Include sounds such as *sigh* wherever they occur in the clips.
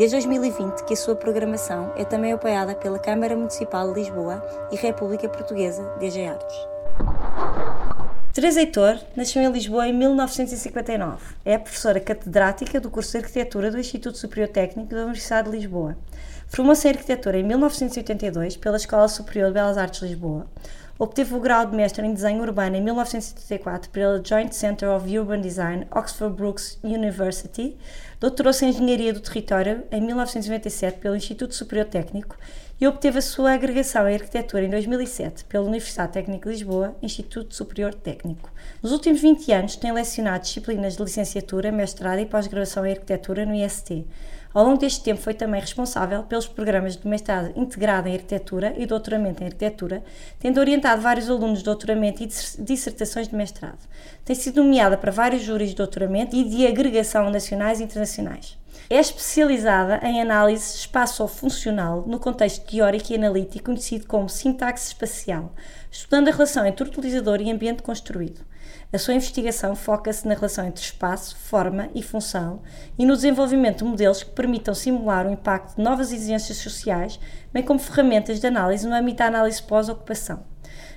Desde 2020 que a sua programação é também apoiada pela Câmara Municipal de Lisboa e República Portuguesa DG Artes. Teresa Heitor nasceu em Lisboa em 1959. É professora catedrática do curso de Arquitetura do Instituto Superior Técnico da Universidade de Lisboa. Formou-se em Arquitetura em 1982 pela Escola Superior de Belas Artes de Lisboa. Obteve o grau de mestre em Desenho Urbano em 1974 pela Joint Center of Urban Design, Oxford Brookes University. Doutorou-se em Engenharia do Território em 1997 pelo Instituto Superior Técnico e obteve a sua agregação em Arquitetura em 2007 pela Universidade Técnica de Lisboa, Instituto Superior Técnico. Nos últimos 20 anos tem lecionado disciplinas de licenciatura, mestrado e pós-graduação em Arquitetura no IST. Ao longo deste tempo foi também responsável pelos programas de mestrado integrado em arquitetura e doutoramento em arquitetura, tendo orientado vários alunos de doutoramento e dissertações de mestrado. Tem sido nomeada para vários júris de doutoramento e de agregação nacionais e internacionais. É especializada em análise espaço-funcional no contexto teórico e analítico conhecido como sintaxe espacial, estudando a relação entre utilizador e ambiente construído. A sua investigação foca-se na relação entre espaço, forma e função e no desenvolvimento de modelos que permitam simular o impacto de novas exigências sociais, bem como ferramentas de análise no âmbito da análise pós-ocupação.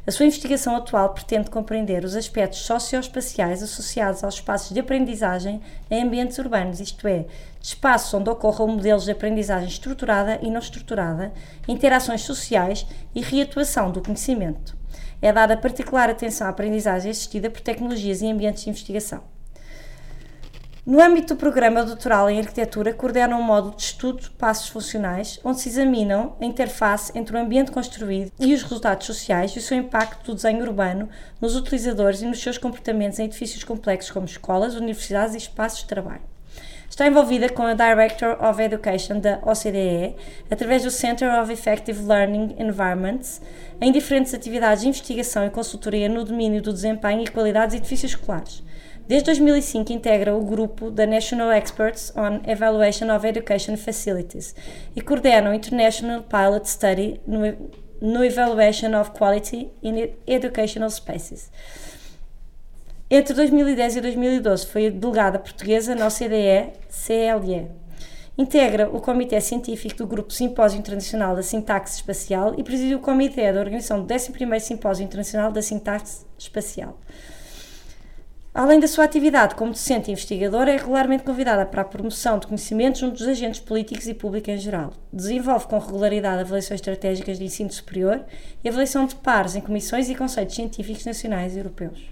A sua investigação atual pretende compreender os aspectos socioespaciais associados aos espaços de aprendizagem em ambientes urbanos, isto é, de espaços onde ocorram modelos de aprendizagem estruturada e não estruturada, interações sociais e reatuação do conhecimento é dada particular atenção à aprendizagem assistida por tecnologias e ambientes de investigação. No âmbito do programa doutoral em arquitetura, coordena um módulo de estudo de passos funcionais, onde se examinam a interface entre o ambiente construído e os resultados sociais e o seu impacto do desenho urbano nos utilizadores e nos seus comportamentos em edifícios complexos como escolas, universidades e espaços de trabalho. Está envolvida com a Director of Education da OCDE, através do Center of Effective Learning Environments, em diferentes atividades de investigação e consultoria no domínio do desempenho e qualidade dos edifícios escolares. Desde 2005 integra o grupo da National Experts on Evaluation of Education Facilities e coordena o International Pilot Study no, no Evaluation of Quality in Educational Spaces. Entre 2010 e 2012 foi delegada portuguesa na OCDE-CLE. Integra o Comitê Científico do Grupo Simpósio Internacional da Sintaxe Espacial e preside o Comitê da organização do 11º Simpósio Internacional da Sintaxe Espacial. Além da sua atividade como docente e investigadora, é regularmente convidada para a promoção de conhecimentos junto dos agentes políticos e público em geral. Desenvolve com regularidade avaliações estratégicas de ensino superior e avaliação de pares em comissões e conceitos científicos nacionais e europeus.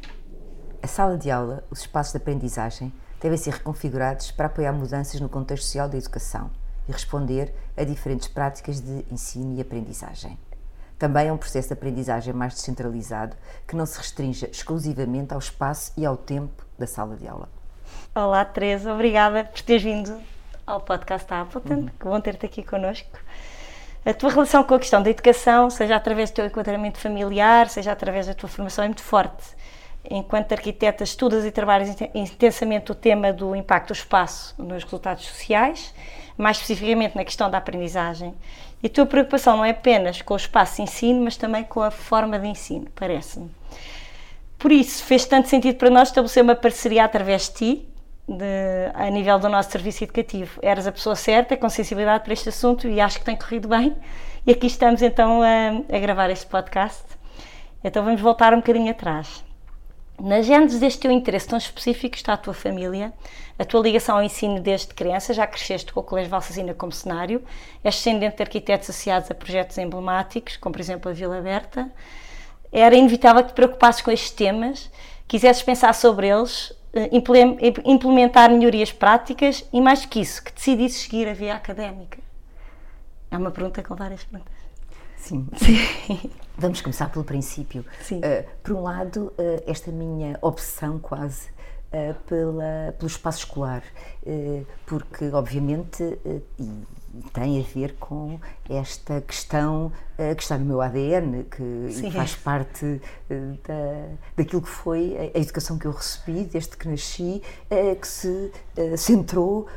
A sala de aula, os espaços de aprendizagem, devem ser reconfigurados para apoiar mudanças no contexto social da educação e responder a diferentes práticas de ensino e aprendizagem. Também é um processo de aprendizagem mais descentralizado que não se restrinja exclusivamente ao espaço e ao tempo da sala de aula. Olá, Teresa, obrigada por teres vindo ao podcast Appleton. Uhum. Que bom ter-te aqui connosco. A tua relação com a questão da educação, seja através do teu enquadramento familiar, seja através da tua formação, é muito forte enquanto arquiteta, estudas e trabalhas intensamente o tema do impacto do espaço nos resultados sociais, mais especificamente na questão da aprendizagem. E a tua preocupação não é apenas com o espaço de ensino, mas também com a forma de ensino, parece-me. Por isso, fez tanto sentido para nós estabelecer uma parceria através de ti, de, a nível do nosso serviço educativo. Eras a pessoa certa, com sensibilidade para este assunto e acho que tem corrido bem. E aqui estamos então a, a gravar este podcast. Então vamos voltar um bocadinho atrás. Na gênese deste teu interesse tão específico está a tua família, a tua ligação ao ensino desde criança, já cresceste com o Colégio Valsacina como cenário, és descendente de arquitetos associados a projetos emblemáticos, como por exemplo a Vila Aberta. Era inevitável que te preocupasses com estes temas, quisesses pensar sobre eles, eh, implementar melhorias práticas e, mais que isso, que decidisses seguir a via académica. É uma pergunta com várias perguntas. Sim. Sim. Vamos começar pelo princípio. Sim. Uh, por um lado, uh, esta minha obsessão quase pela, pelo espaço escolar, porque, obviamente, e tem a ver com esta questão que está no meu ADN, que faz parte da, daquilo que foi a, educação que eu recebi desde que nasci, que se centrou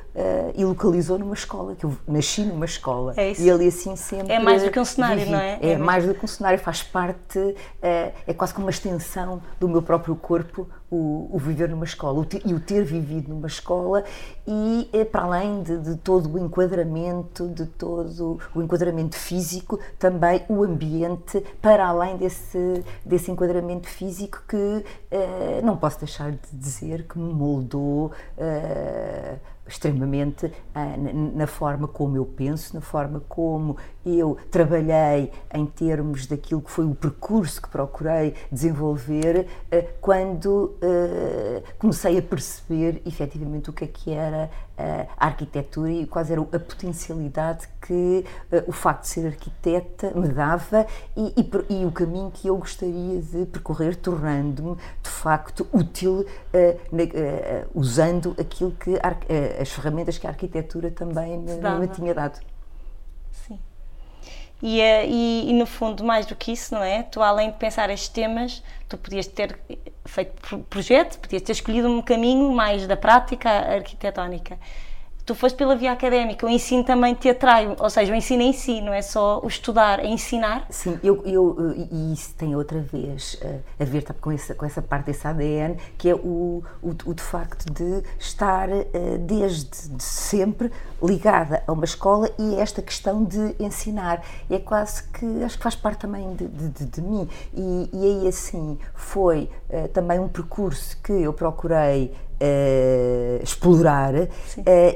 e localizou numa escola, que eu nasci numa escola. É isso. E ali assim sempre. É mais do que um cenário, vivi. não é? É, é mais do que um cenário, faz parte, é quase como uma extensão do meu próprio corpo, o, o viver numa escola o ter, e o ter vivido numa escola e para além de, de todo o enquadramento, de todo o enquadramento físico, também o ambiente para além desse, desse enquadramento físico que uh, não posso deixar de dizer que me moldou uh, extremamente ah, na forma como eu penso, na forma como eu trabalhei em termos daquilo que foi o percurso que procurei desenvolver ah, quando ah, comecei a perceber efetivamente o que é que era a arquitetura e quais era a potencialidade que o facto de ser arquiteta me dava e, e, e o caminho que eu gostaria de percorrer, tornando-me de facto útil usando aquilo que as ferramentas que a arquitetura também me, me tinha dado. Sim. E, eh, e, e, no fundo, mais do que isso, não é? Tu, além de pensar estes temas, tu podias ter feito projeto, podias ter escolhido um caminho mais da prática arquitetónica tu foste pela via académica, o ensino também te atrai, ou seja, o ensino em si, não é só o estudar, é ensinar. Sim, eu, eu, e isso tem outra vez uh, a ver com essa, com essa parte desse ADN, que é o, o, o de facto de estar uh, desde de sempre ligada a uma escola e esta questão de ensinar. É quase que, acho que faz parte também de, de, de mim. E, e aí assim, foi também um percurso que eu procurei uh, explorar uh,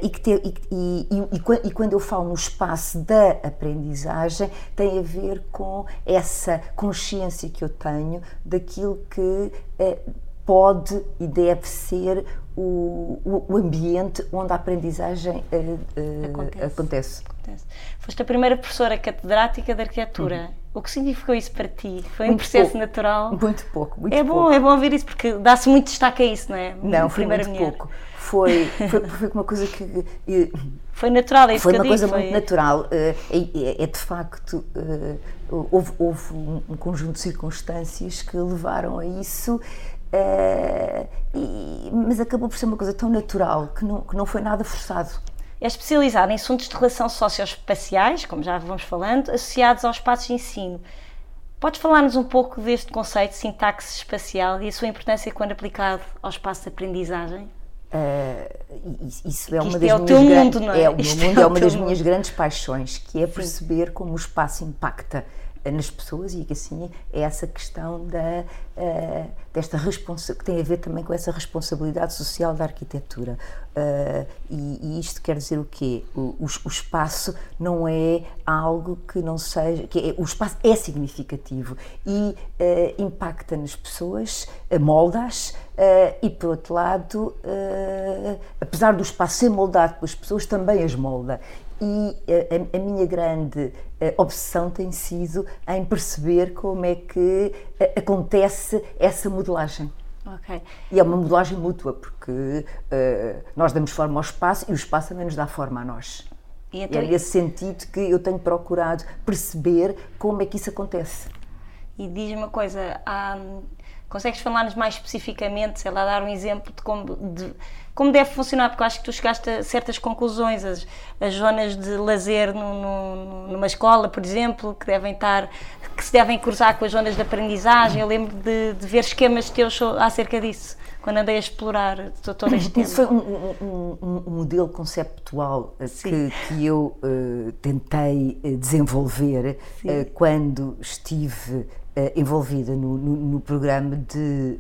e, que ter, e, e, e, quando eu falo no espaço da aprendizagem tem a ver com essa consciência que eu tenho daquilo que uh, pode e deve ser o, o, ambiente onde a aprendizagem acontece. acontece. acontece. Foste a primeira professora catedrática de arquitetura. Uhum. O que significou isso para ti? Foi muito um processo pouco, natural? Muito pouco, muito é bom, pouco. É bom ouvir isso porque dá-se muito destaque a isso, não é? Não, foi muito mulher. pouco. Foi, *laughs* foi, foi, uma coisa que. Foi natural, é isso Foi uma coisa muito natural. Eh, é, é, de facto. Eh, houve, houve um conjunto de circunstâncias que levaram a isso. Uh, e, mas acabou por ser uma coisa tão natural que não, que não foi nada forçado. É especializado em assuntos de relação socioespaciais, como já vamos falando, associados aos espaços de ensino. Podes falar-nos um pouco deste conceito de sintaxe espacial e a sua importância quando aplicado ao espaço de aprendizagem? Uh, isso é uma Isto das é minhas mundo, é? é o meu mundo, é, é uma das mundo. minhas grandes paixões, que é perceber como o espaço impacta nas pessoas e que assim é essa questão da, uh, desta responsa que tem a ver também com essa responsabilidade social da arquitetura. Uh, e, e, isto quer dizer o quê? O, o, o, espaço não é algo que não seja. Que é, o espaço é significativo e uh, impacta nas pessoas, molda-as. e por outro lado, apesar do espaço ser moldado pelas pessoas, também as molda e a, a, minha grande obsessão tem sido em perceber como é que acontece essa modelagem. Okay. E é uma modelagem mútua, porque uh, nós damos forma ao espaço e o espaço também nos dá forma a nós. E, então, e é nesse sentido que eu tenho procurado perceber como é que isso acontece. E diz-me uma coisa, há, consegues falar-nos mais especificamente, sei lá, dar um exemplo de como, de, como deve funcionar, porque eu acho que tu chegaste a certas conclusões, as, as zonas de lazer no, no, numa escola, por exemplo, que devem estar, que se devem cruzar com as zonas de aprendizagem. Eu lembro de, de ver esquemas teus acerca disso, quando andei a explorar todo este tema. *laughs* Isso foi um, um, um, modelo conceptual eh, que, que, eu uh, tentei eh, desenvolver uh, quando estive envolvida no, no, no programa de,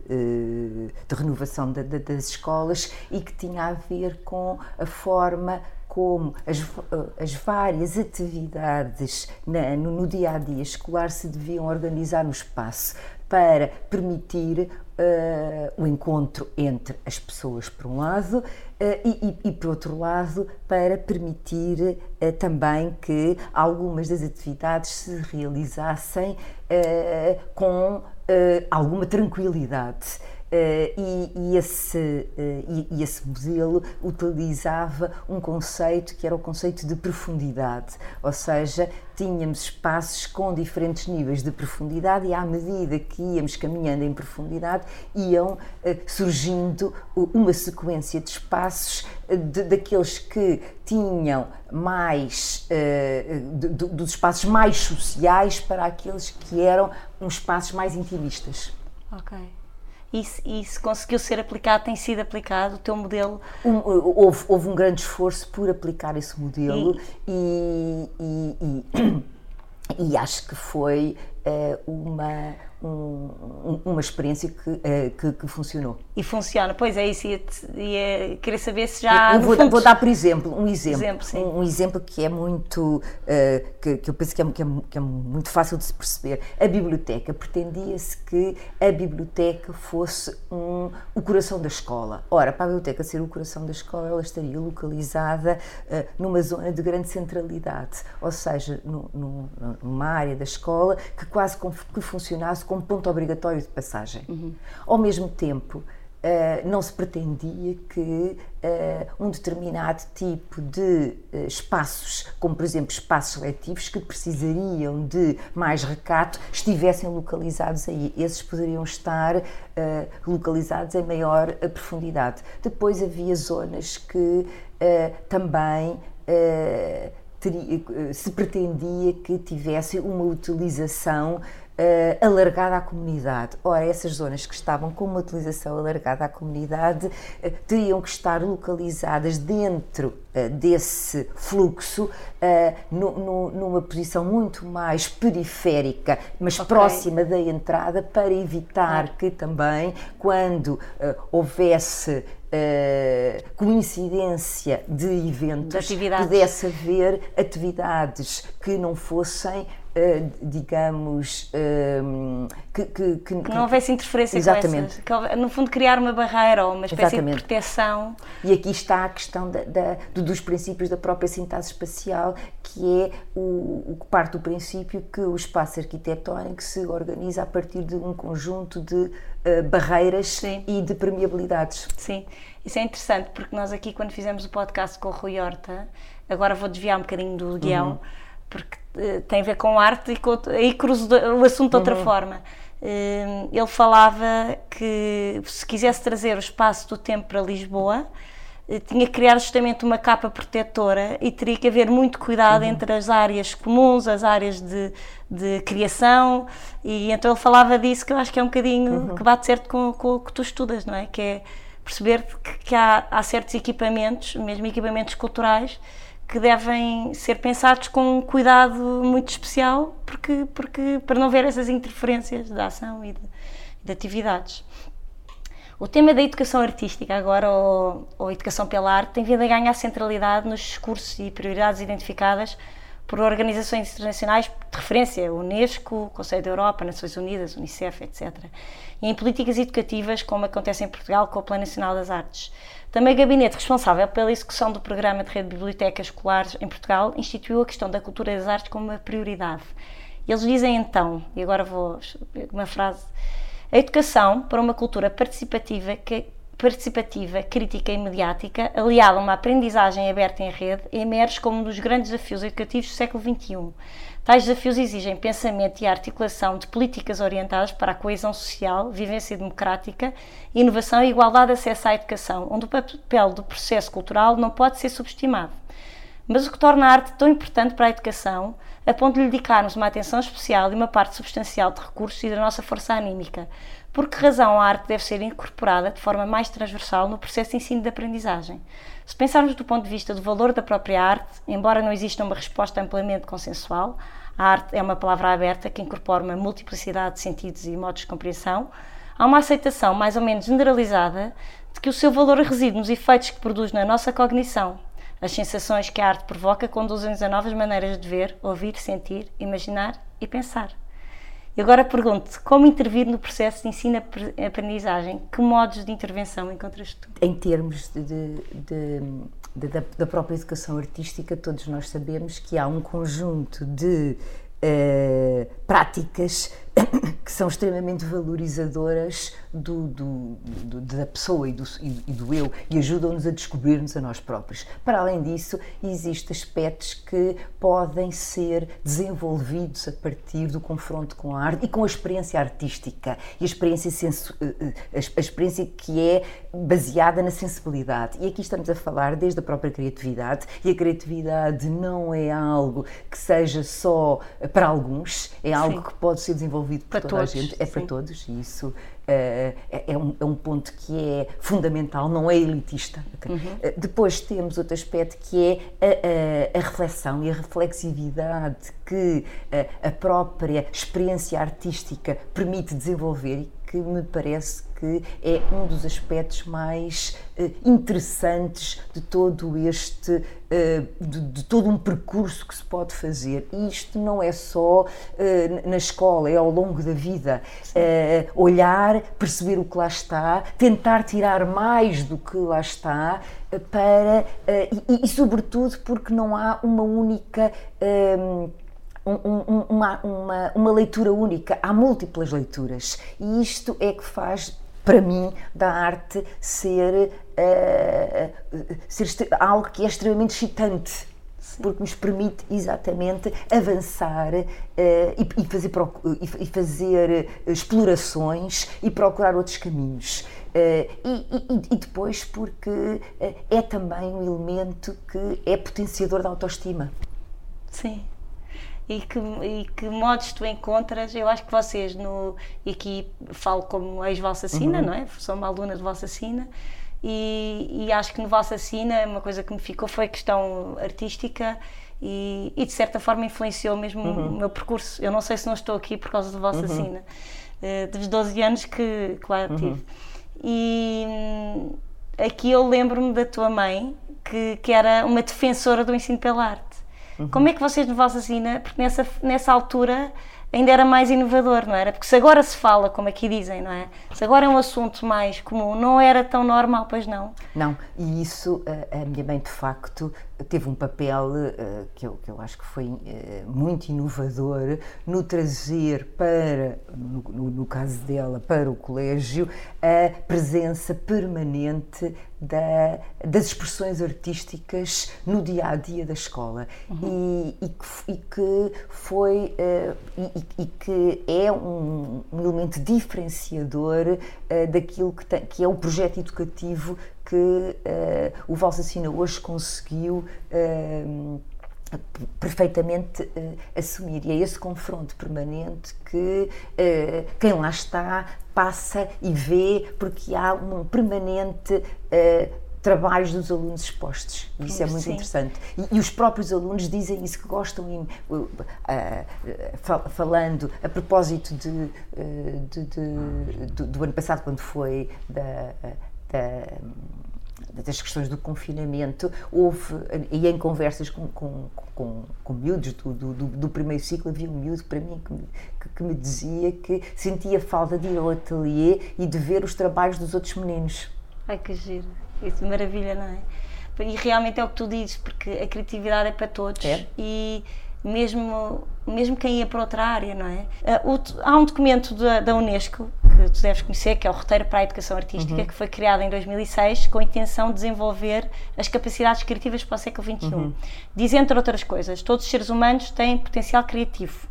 de renovação das escolas e que tinha a ver com a forma como as, as várias atividades na, no, no, dia a dia escolar se deviam organizar no espaço para permitir uh, o encontro entre as pessoas, por um lado, uh, e, e, e, por outro lado, para permitir uh, também que algumas das atividades se realizassem com alguma tranquilidade. E, e, esse, e, e, esse modelo utilizava um conceito que era o conceito de profundidade, ou seja, tínhamos espaços com diferentes níveis de profundidade e à medida que íamos caminhando em profundidade iam surgindo uma sequência de espaços de, daqueles que tinham mais de, dos espaços mais sociais para aqueles que eram uns espaços mais intimistas. Isso, isso conseguiu ser aplicado, tem sido aplicado, o teu modelo? Um, houve, houve um grande esforço por aplicar esse modelo e, e, e, e, *clears throat* e acho que foi uh, uma um, uma experiência que, uh, que, que, funcionou. E funciona, pois é isso, ia, ia querer saber se já. Eu vou, vou, dar, por exemplo, um exemplo. exemplo um, um, exemplo que é muito. Uh, que, que, eu penso que é, que, é, que é, muito fácil de se perceber. A biblioteca. Pretendia-se que a biblioteca fosse um, o coração da escola. Ora, para a biblioteca ser o coração da escola, ela estaria localizada uh, numa zona de grande centralidade, ou seja, no, no, numa área da escola que quase que funcionasse como ponto obrigatório de passagem. Uhum. Ao mesmo tempo, Uh, não se pretendia que uh, um determinado tipo de uh, espaços, como por exemplo espaços letivos que precisariam de mais recato, estivessem localizados aí. Esses poderiam estar localizados em maior profundidade. Depois havia zonas que também teria, se pretendia que tivessem uma utilização uh, alargada à comunidade. Ora, essas zonas que estavam com uma utilização alargada à comunidade uh, teriam que estar localizadas dentro uh, desse fluxo, no, no, numa posição muito mais periférica, mas okay. próxima da entrada, para evitar ah. que também, quando houvesse Uh, coincidência de eventos, de pudesse haver atividades que não fossem Uh, digamos, uh, que, que, que, não houvesse interferência exatamente. com essas, que, no fundo criar uma barreira ou uma espécie exatamente. de proteção. E aqui está a questão da, da, dos princípios da própria sintaxe espacial, que é o, que parte do princípio que o espaço arquitetónico se organiza a partir de um conjunto de uh, barreiras Sim. e de permeabilidades. Sim, isso é interessante, porque nós aqui quando fizemos o podcast com o Rui Horta, agora vou desviar um bocadinho do guião, uhum. porque eh, tem a ver com arte e com, aí cruzo o assunto de outra uhum. forma. Uh, ele falava que se quisesse trazer o espaço do tempo para Lisboa, uh, tinha que criar justamente uma capa protetora e teria que haver muito cuidado uhum. entre as áreas comuns, as áreas de, de, criação, e então ele falava disso que eu acho que é um bocadinho uhum. que bate certo com, com o que tu estudas, não é? Que é perceber que, que há, há certos equipamentos, mesmo equipamentos culturais, que devem ser pensados com um cuidado muito especial, porque, porque para não ver essas interferências da ação e de, de atividades. O tema da educação artística agora, ou, ou educação pela arte, tem vindo a ganhar centralidade nos discursos e prioridades identificadas por organizações internacionais de referência, Unesco, Conselho da Europa, Nações Unidas, Unicef, etc. E em políticas educativas, como acontece em Portugal com o Plano Nacional das Artes. Também o gabinete responsável pela execução do programa de rede de bibliotecas escolares em Portugal instituiu a questão da cultura e das artes como uma prioridade. Eles dizem então, e agora vou uma frase, a educação para uma cultura participativa que participativa, crítica e mediática, aliada a uma aprendizagem aberta em rede, emerge como um dos grandes desafios educativos do século XXI. Tais desafios exigem pensamento e articulação de políticas orientadas para a coesão social, vivência democrática, inovação e igualdade de acesso à educação, onde o papel do processo cultural não pode ser subestimado. Mas o que torna a arte tão importante para a educação, a ponto de lhe dedicarmos uma atenção especial e uma parte substancial de recursos e da nossa força anímica, por que razão a arte deve ser incorporada de forma mais transversal no processo de ensino de aprendizagem? Se pensarmos do ponto de vista do valor da própria arte, embora não exista uma resposta amplamente consensual, a arte é uma palavra aberta que incorpora uma multiplicidade de sentidos e modos de compreensão, há uma aceitação mais ou menos generalizada de que o seu valor reside nos efeitos que produz na nossa cognição. As sensações que a arte provoca conduzem-nos a novas maneiras de ver, ouvir, sentir, imaginar e pensar. E agora pergunto como intervir no processo de ensino-aprendizagem? Que modos de intervenção encontras tu? Em termos de, de, de, da, da própria educação artística, todos nós sabemos que há um conjunto de uh, práticas que são extremamente valorizadoras do, do, do, da pessoa e do, e do eu e ajudam-nos a descobrir-nos a nós próprios. Para além disso, existem aspectos que podem ser desenvolvidos a partir do confronto com a arte e com a experiência artística e a experiência, sensu, eh, eh, a experiência que é baseada na sensibilidade. E aqui estamos a falar desde a própria criatividade e a criatividade não é algo que seja só para alguns, é algo Sim. que pode ser desenvolvido por para toda todos, a gente, é sim. para todos e isso é, é, um, é, um, ponto que é fundamental, não é elitista. Uhum. Uh, depois temos outro aspecto que é a, a, a reflexão e a reflexividade que a, a própria experiência artística permite desenvolver que me parece que é um dos aspectos mais uh, interessantes de todo este, uh, de, de, todo um percurso que se pode fazer. E isto não é só uh, na escola, é ao longo da vida. olhar, perceber o que lá está, tentar tirar mais do que lá está, para, e, e, sobretudo porque não há uma única um, uma, uma, uma leitura única, há múltiplas leituras. E isto é que faz para mim, da arte ser, uh, ser algo que é extremamente excitante. Porque nos permite exatamente avançar uh, e, e, fazer, e, fazer explorações e procurar outros caminhos. Uh, e, e, depois porque é também um elemento que é potenciador da autoestima. Sim, e que, e que modos tu encontras? Eu acho que vocês, no, e aqui falo como ex-Vossa Sina, uhum. não é? Sou uma aluna de Vossa Sina, e, e, acho que no Vossa Sina uma coisa que me ficou foi a questão artística e, e de certa forma influenciou mesmo uhum. o meu percurso. Eu não sei se não estou aqui por causa de Vossa uhum. Sina, uh, dos 12 anos que, que lá uhum. tive. E hum, aqui eu lembro-me da tua mãe, que, que era uma defensora do ensino pela arte. Uhum. Como é que vocês no Vossa Sina, porque nessa, nessa altura ainda era mais inovador, não era? Porque se agora se fala, como aqui dizem, não é? Agora é um assunto mais comum, não era tão normal, pois não? Não, e isso a minha mãe de facto teve um papel uh, que, eu, que eu acho que foi uh, muito inovador no trazer para, no, no, caso dela, para o colégio, a presença permanente da, das expressões artísticas no dia a dia da escola uhum. e, e, que, e, que, foi e, e, que é um, um elemento diferenciador daquilo que, tem, que é o projeto educativo que uh, o Valsacina hoje conseguiu uh, perfeitamente uh, assumir. E é esse confronto permanente que quem lá está passa e vê, porque há um permanente trabalhos dos alunos expostos. Isso é muito Sim. interessante. E, e, os próprios alunos dizem isso, que gostam, uh, uh, falando a propósito de, uh, de, de, do, do, ano passado, quando foi da, da, das questões do confinamento, houve, e em conversas com, com, com, com miúdos do, do, do, primeiro ciclo, havia um miúdo para mim que me, que, que me dizia que sentia falta de ir ao ateliê e de ver os trabalhos dos outros meninos. Ai que giro, isso maravilha, não é? E realmente é o que tu dizes, porque a criatividade é para todos. É. E mesmo, mesmo quem ia para outra área, não é? Uh, há um documento da, da, Unesco que tu deves conhecer, que é o Roteiro para a Educação Artística, uhum. que foi criado em 2006 com a intenção de desenvolver as capacidades criativas para o século XXI. Uhum. Diz, entre outras coisas, todos os seres humanos têm potencial criativo.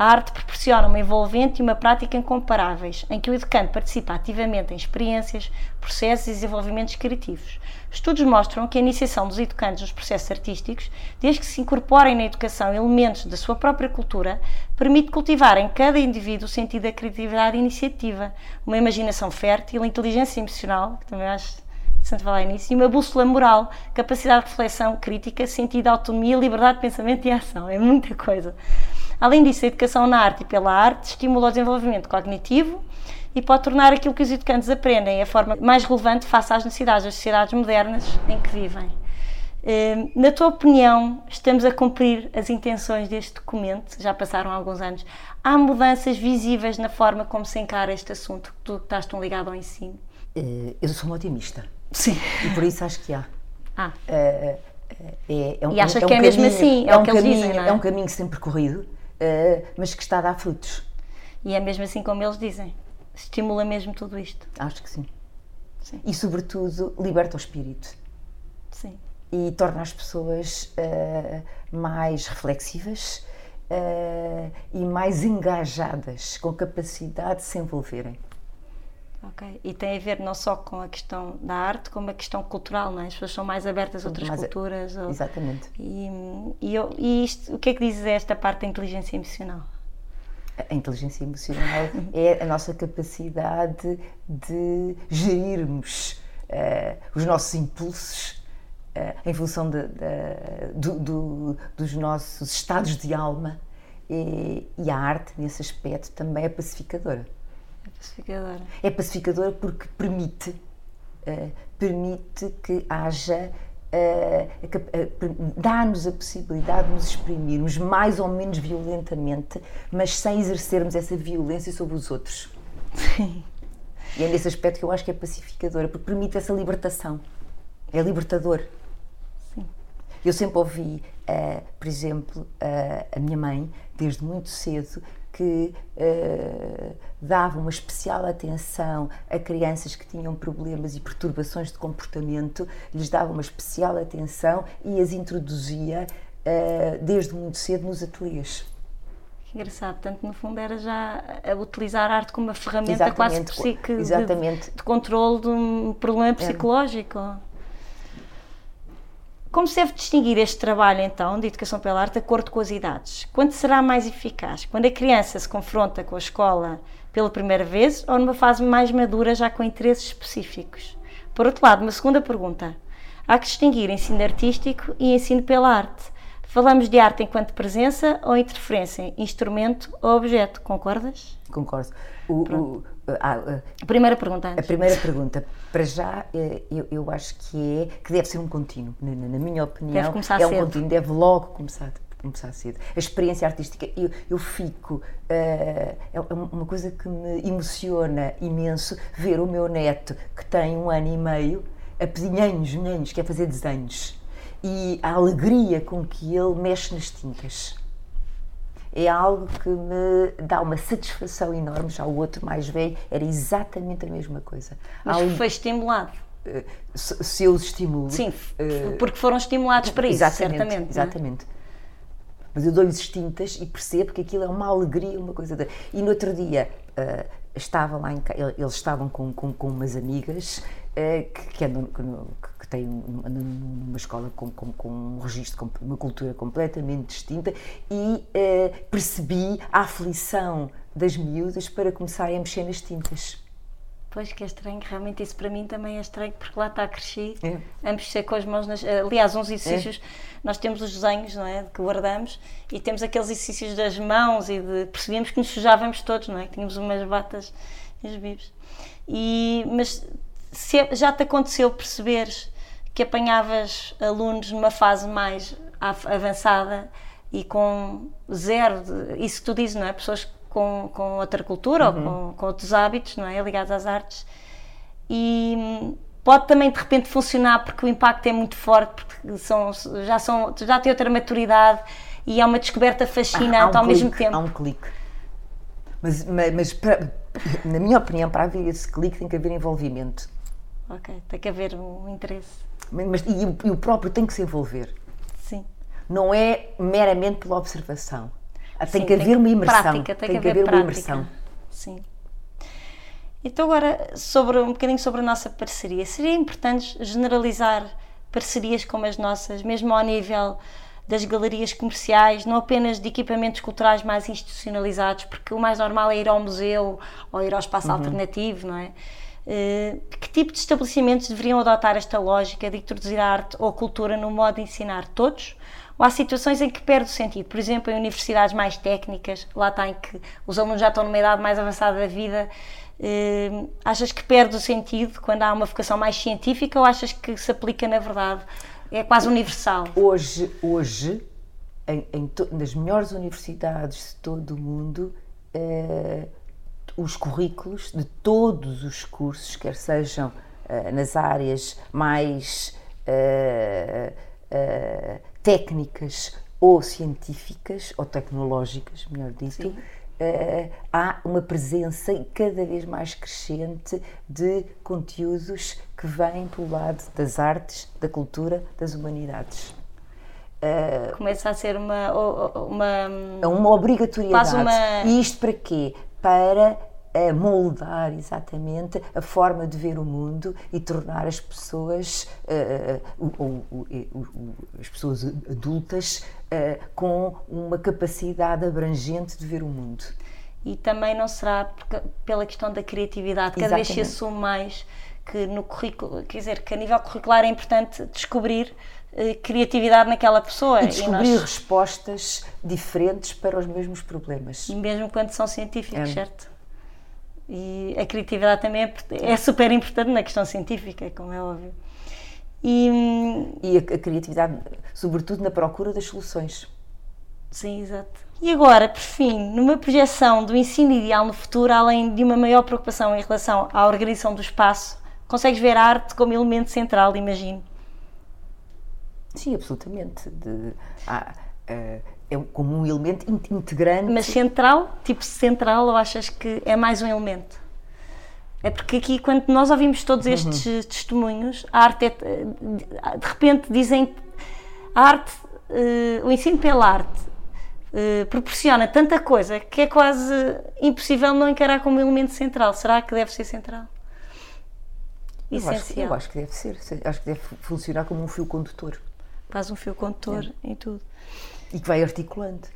A arte proporciona uma envolvente e uma prática incomparáveis, em que o educante participa ativamente em experiências, processos e desenvolvimentos criativos. Estudos mostram que a iniciação dos educantes nos processos artísticos, desde que se incorporem na educação elementos da sua própria cultura, permite cultivar em cada indivíduo o sentido da criatividade e iniciativa, uma imaginação fértil, inteligência emocional, que também acho interessante falar nisso, e uma bússola moral, capacidade de reflexão crítica, sentido de autonomia, liberdade de pensamento e ação. É muita coisa. Além disso, a educação na arte e pela arte estimula o desenvolvimento cognitivo e pode tornar aquilo que os educantes aprendem a forma mais relevante face às necessidades das sociedades modernas em que vivem. Hum, na tua opinião, estamos a cumprir as intenções deste documento? Já passaram alguns anos. Há mudanças visíveis na forma como se encara este assunto? Tu estás tão ligado ao ensino? Eh, eu sou uma otimista. Sim. E por isso acho que há. Ah. É, é, é um, e acha é um que é caminho, mesmo assim? É, é um caminho, dizem, é? é um caminho sempre corrido mas que está a dar frutos. E é mesmo assim como eles dizem. Estimula mesmo tudo isto. Acho que sim. Sim. E, sobretudo, liberta o espírito. Sim. E torna as pessoas uh, mais reflexivas uh, e mais engajadas, com capacidade de se envolverem. Ok. E tem a ver não só com a questão da arte, como a questão cultural, não é? As pessoas são mais abertas a outras mais a- culturas. ou- Exatamente. E, e, e isto, o que é que dizes a esta parte da inteligência emocional? A inteligência emocional *laughs* é a nossa capacidade de gerirmos eh, os nossos impulsos eh, em função de- de- do- do- dos nossos estados de alma. E, e a arte, nesse aspecto, também é pacificadora. É pacificadora. É pacificadora porque permite, eh, permite que haja, per- dá-nos a possibilidade de nos exprimirmos mais ou menos violentamente, mas sem exercermos essa violência sobre os outros. Sim. E é nesse aspecto que eu acho que é pacificadora, porque permite essa libertação. É libertador. Sim. Eu sempre ouvi, eh, por exemplo, eh, a minha mãe, desde muito cedo, que eh, dava uma especial atenção a crianças que tinham problemas e perturbações de comportamento, lhes dava uma especial atenção e as introduzia eh, desde muito cedo nos ateliês. Que engraçado. Portanto, no fundo, era já a utilizar a arte como uma ferramenta quase Exatamente, psique, de-. De, controle de um problema psicológico. Como se deve distinguir este trabalho, então, de educação pela arte, de acordo com as idades? Quando será mais eficaz? Quando a criança se confronta com a escola pela primeira vez ou numa fase mais madura, já com interesses específicos? Por outro lado, uma segunda pergunta. Há que distinguir ensino artístico e ensino pela arte. Falamos de arte enquanto presença ou interferência, instrumento ou objeto, concordas? Concordo. O- o- ah, ah, A primeira pergunta A antes. primeira pergunta, para já, eh, eu, eu acho que é que deve ser um contínuo. Na, na- minha opinião, Deve começar é um cedo. contínuo, deve logo começar, começar cedo. A experiência artística, eu, eu fico. eh, é uma coisa que me emociona imenso ver o meu neto, que tem um ano e meio, a pedir nhanhos, nhanhos, quer fazer desenhos. E a alegria com que ele mexe nas tintas é algo que me dá uma satisfação enorme. Já o outro mais velho era exatamente a mesma coisa. Mas Algo- foi estimulado. eh, se, eu os estimulo. Sim, eh, porque foram estimulados para isso, exatamente, certamente. é? Exatamente. Mas eu dou-lhes tintas e percebo que aquilo é uma alegria, uma coisa. De... E no outro dia eh, estava lá em eles estavam com, com, com umas amigas que, que, andam, um- andam numa escola com, com, com um registro, com uma cultura completamente distinta e eh, percebi a aflição das miúdas para começarem a mexer nas tintas. Pois que é estranho, realmente isso para mim também é estranho, porque lá está a crescer, É. a mexer com as mãos nas. Aliás, uns exercícios, nós temos os desenhos, não é? Que guardamos e temos aqueles exercícios das mãos e de. percebíamos que nos sujávamos todos, não é? Que tínhamos umas batas e os bibos. E, mas se é- já te aconteceu perceberes que apanhavas alunos numa fase mais avançada e com zero, de, isso que tu dizes, não é? Pessoas com, com outra cultura ou com, com outros hábitos, não é? Ligados às artes. E pode também de repente funcionar porque o impacto é muito forte, porque são, já, são, já têm outra maturidade e é uma descoberta fascinante Há um ao mesmo clique, tempo. Há um clique. Mas, mas, mas para- na minha opinião, para haver esse clique tem que haver envolvimento. Ok, tem que haver um interesse. Mas, e, o- e o próprio tem que se envolver. Sim. Não é meramente pela observação. Ah, Tem Sim, que haver uma imersão. Prática, tem, que, haver, haver prática. uma imersão. Sim. Então agora, sobre, um bocadinho sobre a nossa parceria. Seria importante generalizar parcerias como as nossas, mesmo ao nível das galerias comerciais, não apenas de equipamentos culturais mais institucionalizados, porque o mais normal é ir ao museu ou ir ao espaço Uhum. alternativo, não é? Eh, que tipo de estabelecimentos deveriam adotar esta lógica de introduzir a arte ou cultura no modo de ensinar todos? Ou há situações em que perde o sentido? Por exemplo, em universidades mais técnicas, lá está em que os alunos já estão numa idade mais avançada da vida, eh, achas que perde o sentido quando há uma vocação mais científica ou achas que se aplica na verdade? É quase universal. Hoje, hoje em, em nas melhores universidades de todo o mundo, eh, os currículos de todos os cursos, quer sejam eh, nas áreas mais eh, eh, técnicas ou científicas ou tecnológicas, melhor dito, uh, há uma presença cada vez mais crescente de conteúdos que vêm pelo lado das artes, da cultura, das humanidades. Uh, Começa a ser uma. Uma, uma obrigatoriedade. Uma... E isto para quê? Para a moldar exatamente a forma de ver o mundo e tornar as pessoas, uh, uh, uh, as pessoas adultas com uma capacidade abrangente de ver o mundo. E também não será pela questão da criatividade, cada exatamente. vez se assume mais que no currículo, quer dizer, que a nível curricular é importante descobrir criatividade naquela pessoa. E descobrir e nós... respostas diferentes para os mesmos problemas. Mesmo quando são científicos, é. certo? E a criatividade também é, é, super importante na questão científica, como é óbvio. E, e a, a, criatividade, sobretudo na procura das soluções. Sim, exato. E agora, por fim, numa projeção do ensino ideal no futuro, além de uma maior preocupação em relação à organização do espaço, consegues ver a arte como elemento central, imagino? Sim, absolutamente. De, uh, é como um elemento integrante. Mas central, tipo central, ou achas que é mais um elemento? É porque aqui, quando nós ouvimos todos uhum. estes uhum. testemunhos, a arte é, de repente dizem a arte, uh, o ensino pela arte uh, proporciona tanta coisa que é quase impossível não encarar como elemento central. Será que deve ser central? Eu. Acho, eu acho que deve ser. Acho que deve funcionar como um fio condutor. Faz um fio condutor é. em tudo e que vai articulando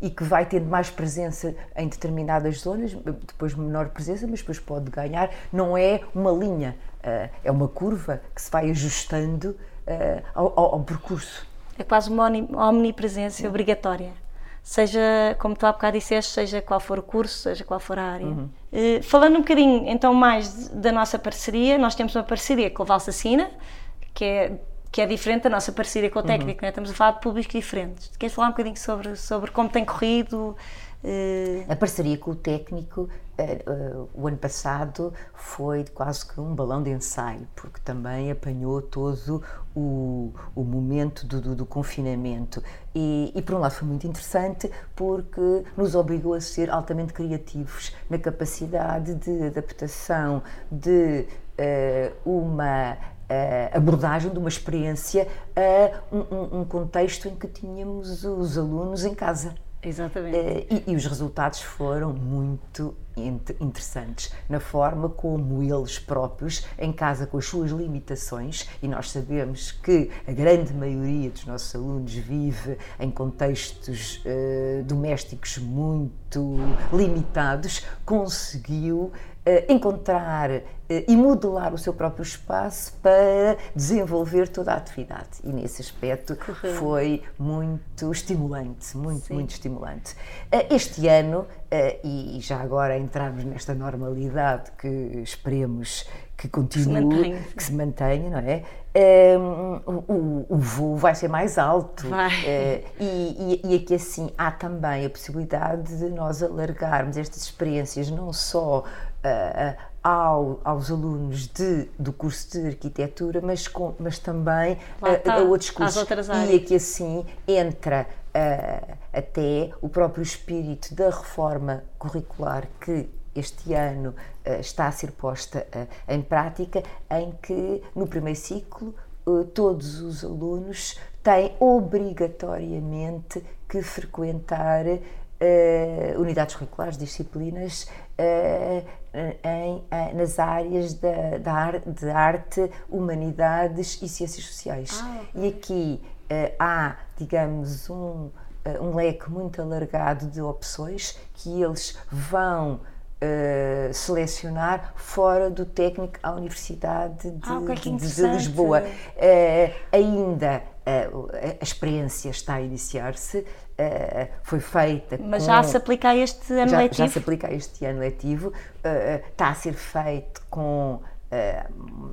e que vai tendo mais presença em determinadas zonas, depois menor presença, mas depois pode ganhar. Não é uma linha, eh, é uma curva que se vai ajustando eh, ao, ao, ao percurso. É quase uma omnipresença obrigatória. Seja, como tu há bocado disseste, seja qual for o curso, seja qual for a área. Uhum. Uh, falando um bocadinho então mais da nossa parceria, nós temos uma parceria com a Valsacina, que é que é diferente da nossa parceria com o técnico, uhum. né? estamos a falar de públicos diferentes. Queres falar um bocadinho sobre, sobre como tem corrido? Uh... A parceria com o técnico, uh, uh, o ano passado, foi quase que um balão de ensaio, porque também apanhou todo o, o momento do, do, do confinamento. E, e, por um lado, foi muito interessante, porque nos obrigou a ser altamente criativos na capacidade de adaptação de uma uh, abordagem de uma experiência a um, um, contexto em que tínhamos os alunos em casa. Exatamente. Uh, e, e, os resultados foram muito interessantes na forma como eles próprios, em casa com as suas limitações, e nós sabemos que a grande maioria dos nossos alunos vive em contextos uh, domésticos muito limitados, conseguiu encontrar uh, e modelar o seu próprio espaço para desenvolver toda a atividade. E nesse aspecto Correu. foi muito estimulante, muito, Sim. muito estimulante. Uh, este ano, e já agora entrarmos nesta normalidade que esperemos que continue, que se mantenha, não é? Um, o, o, voo vai ser mais alto vai. Uh, e, e, e, aqui assim há também a possibilidade de nós alargarmos estas experiências não só ao, aos alunos de, do curso de arquitetura, mas, com, mas também tá, a, outros cursos. E aqui assim entra uh, até o próprio espírito da reforma curricular que este ano uh, está a ser posta uh, em prática, em que no primeiro ciclo todos os alunos têm obrigatoriamente que frequentar unidades curriculares, disciplinas em, nas áreas da, da arte, de arte, humanidades e ciências sociais. Ah, okay. E aqui uh, há, digamos, um, uh, um leque muito alargado de opções que eles vão Uh, selecionar fora do técnico à Universidade de, ah, de, de Lisboa. Uh, ainda uh, a experiência está a iniciar-se, foi feita. Mas com, já se aplica a este ano já, letivo? Já se aplica a este ano letivo, está a ser feito com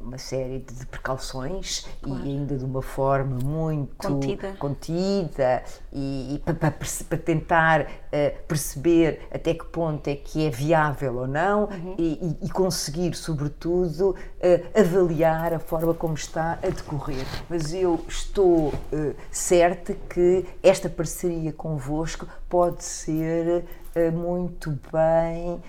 uma série de precauções claro. e ainda de uma forma muito contida, contida e, e para, para, para, tentar uh, perceber até que ponto é que é viável ou não uhum. e, e, conseguir, sobretudo, uh, avaliar a forma como está a decorrer. Mas eu estou uh, certa que esta parceria convosco pode ser muito bem.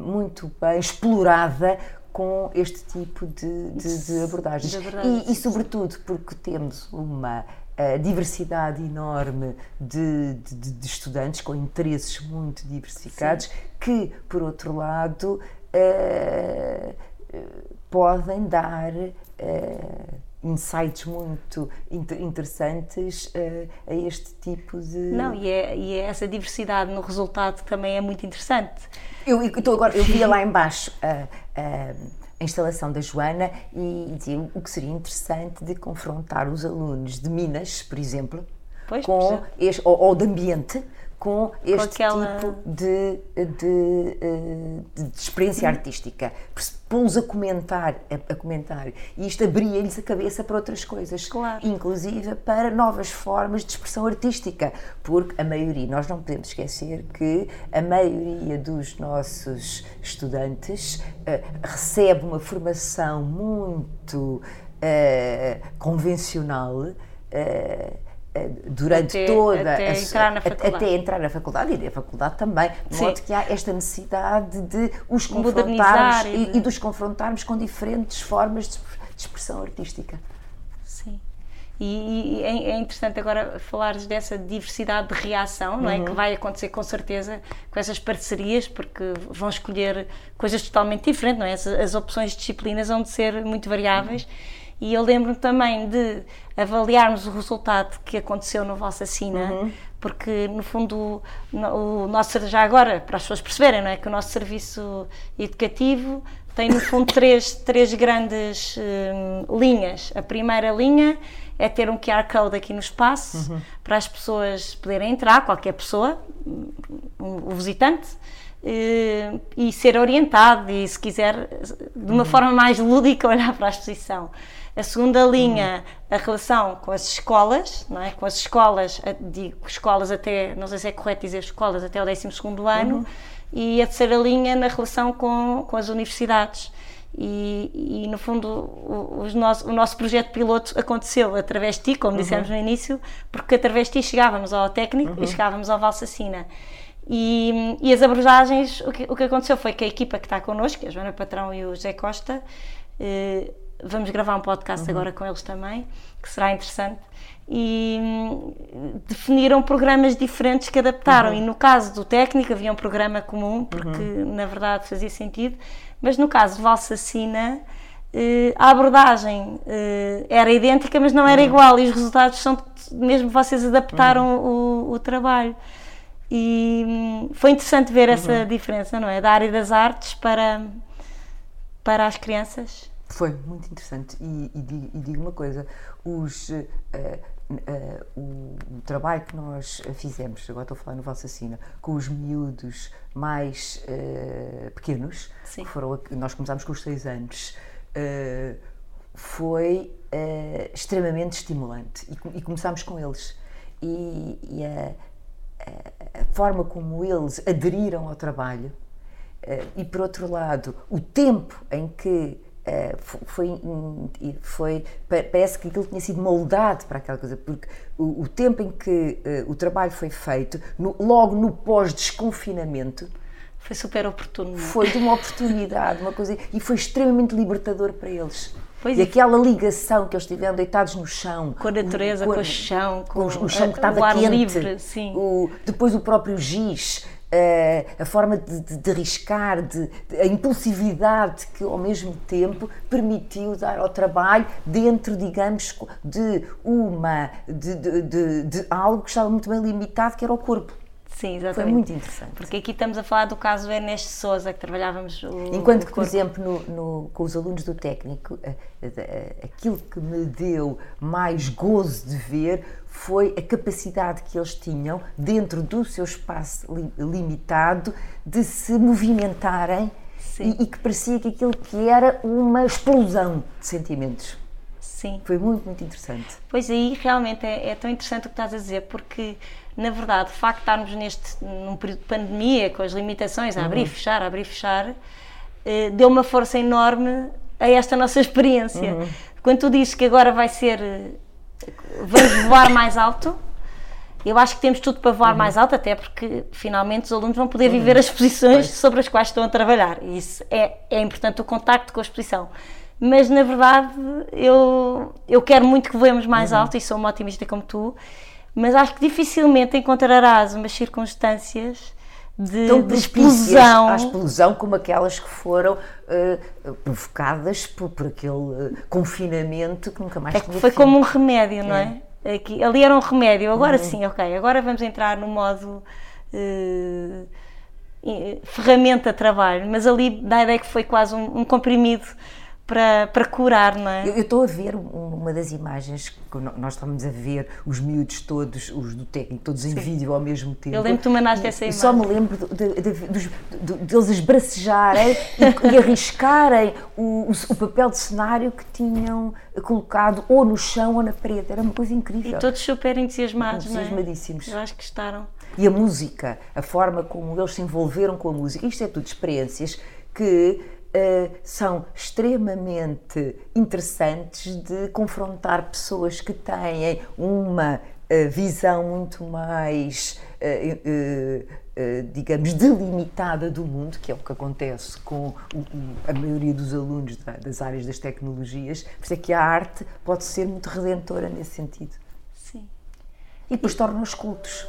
muito bem explorada com este tipo de, de, de abordagens. De e, e, sobretudo, porque temos uma uh, diversidade enorme de, de, estudantes com interesses muito diversificados, Sim. que, por outro lado, uh, podem dar. Uh, insights muito interessantes uh, a este tipo de. Não, e, é, e é essa diversidade no resultado também é muito interessante. Eu, então agora, eu via lá embaixo uh, a instalação da Joana e dizia o que seria interessante de confrontar os alunos de Minas, por exemplo, pois, com este, ou, ou de ambiente com este com aquela... tipo de, de, eh, de, experiência artística. Pô-los a comentar, a, a, comentar. E isto abria-lhes a cabeça para outras coisas. Claro. Inclusive para novas formas de expressão artística. Porque a maioria, nós não podemos esquecer que a maioria dos nossos estudantes uh, recebe uma formação muito uh, convencional. Uh, durante até, toda até, a, entrar na faculdade. até entrar na faculdade e na faculdade também, de modo que há esta necessidade de os confrontarmos e, de... e, dos confrontarmos com diferentes formas de, expressão artística. Sim. E, e é, é interessante agora falares dessa diversidade de reação, não é? Que uhum. vai acontecer com certeza com essas parcerias, porque vão escolher coisas totalmente diferentes, não é? As, as opções de disciplinas vão de ser muito variáveis. Uhum e eu lembro também de avaliarmos o resultado que aconteceu no Sina, uhum. porque no fundo o nosso já agora para as pessoas perceberem, não é que o nosso serviço educativo tem no fundo *laughs* três, três grandes hum, linhas. A primeira linha é ter um QR Code aqui no espaço uhum. para as pessoas poderem entrar, qualquer pessoa, um, o visitante, eh, e ser orientado e, se quiser, de uma uhum. forma mais lúdica, *laughs* olhar para a exposição. A segunda linha, a relação com as escolas, não é? com as escolas, digo escolas até, não sei se é correto dizer escolas, até o 12 ano, uhum. e a terceira linha na relação com, com as universidades. E, e, no fundo o, nosso, o, nosso, projeto piloto aconteceu através de ti, como uhum. dissemos no início, porque através de ti chegávamos ao técnico uhum. e chegávamos ao Valsacina. E, e as abordagens, o que, o que, aconteceu foi que a equipa que está connosco, a Joana Patrão e o José Costa, eh, vamos gravar um podcast uhum. agora com eles também, que será interessante. E hum, definiram programas diferentes que adaptaram. Uhum. E no caso do técnico havia um programa comum, porque uhum. na verdade fazia sentido, mas no caso de Valsacina. Uh, a abordagem uh, era idêntica, mas não era uhum. igual, e os resultados são mesmo vocês adaptaram uhum. o, o, trabalho. E hum, foi interessante ver essa uhum. diferença, não é? Da área das artes para, para as crianças. Foi muito interessante. E, e, digo, e digo, uma coisa, os, uh, uh, o, o, trabalho que nós fizemos, agora estou a falar no Valsacina, com os miúdos mais uh, pequenos, que foram, nós começámos com os seis anos, foi extremamente estimulante. E, e, começámos com eles. E, e a, a forma como eles aderiram ao trabalho, e por outro lado, o tempo em que Uh, foi, foi, parece que aquilo tinha sido moldado para aquela coisa, porque o, o tempo em que uh, o trabalho foi feito, no, logo no pós-desconfinamento, foi super oportuno. É? Foi de uma oportunidade, uma coisa, e foi extremamente libertador para eles. Pois e é. aquela ligação que eles tiveram deitados no chão. Com a natureza, com, com o chão, com, com o chão que estava o ar quente, livre, sim. O, depois o próprio giz, a forma de, de, de arriscar, de, de, a impulsividade que ao mesmo tempo permitiu dar ao trabalho dentro, digamos, de uma de, de algo que estava muito bem limitado, que era o corpo. Sim, exatamente. Foi muito interessante. Porque aqui estamos a falar do caso Ernesto Souza, que trabalhávamos o, Enquanto que, por exemplo, no, no, com os alunos do técnico, aquilo que me deu mais gozo de ver foi a capacidade que eles tinham, dentro do seu espaço li limitado, de se movimentarem e, e, que parecia que aquilo que era uma explosão de sentimentos. Sim. Foi muito, muito interessante. Pois aí realmente é, é, tão interessante o que estás a dizer, porque na verdade o facto de estarmos neste, num período de pandemia, com as limitações, a abrir e uhum. fechar, a abrir e fechar, eh, deu uma força enorme a esta nossa *laughs* experiência. Uhum. Quando tu dizes que agora vai ser. Vamos voar mais alto, eu acho que temos tudo para voar uhum. mais alto, até porque finalmente os alunos vão poder uhum. viver as posições sobre as quais estão a trabalhar. Isso é, é importante o contacto com a exposição. Mas na verdade eu, eu quero muito que voemos mais uhum. alto e sou uma otimista como tu, mas acho que dificilmente encontrarás umas circunstâncias de, tão de explosão. À explosão como aquelas que foram uh, provocadas por, por aquele uh, confinamento que nunca mais é Foi fim. como um remédio, não é? é? Aqui, ali era um remédio, agora uhum. sim, ok, agora vamos entrar no modo uh, ferramenta trabalho, mas ali dá a ideia que foi quase um, um comprimido para, para curar, não é? Eu estou a ver uma das imagens que nós estamos a ver os miúdos todos, os do técnico, todos em vídeo ao mesmo tempo. Eu lembro que tu mandaste essa imagem. Só me lembro de, de, de, deles esbracejarem e, *laughs* e, arriscarem o, o, papel de cenário que tinham colocado ou no chão ou na parede. Era uma coisa incrível. E todos super entusiasmados, Entusiasmadíssimos. Não é? Eu acho que estaram. E a música, a forma como eles se envolveram com a música, isto é tudo experiências que uh, são extremamente interessantes de confrontar pessoas que têm uma uh, visão muito mais, uh, digamos, delimitada do mundo, que é o que acontece com o, a maioria dos alunos da, das áreas das tecnologias. Por isso é que a arte pode ser muito redentora nesse sentido. Sim. E depois torna-os cultos.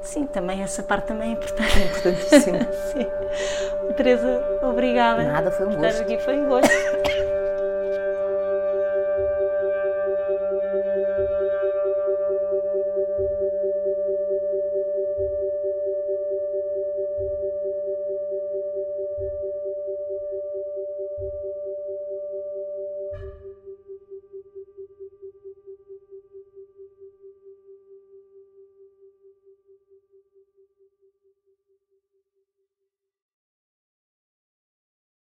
Sim, também essa parte também é importante. É importantíssimo. *laughs* Sim. Teresa, obrigada. Nada, foi um gosto. Estar aqui foi um gosto.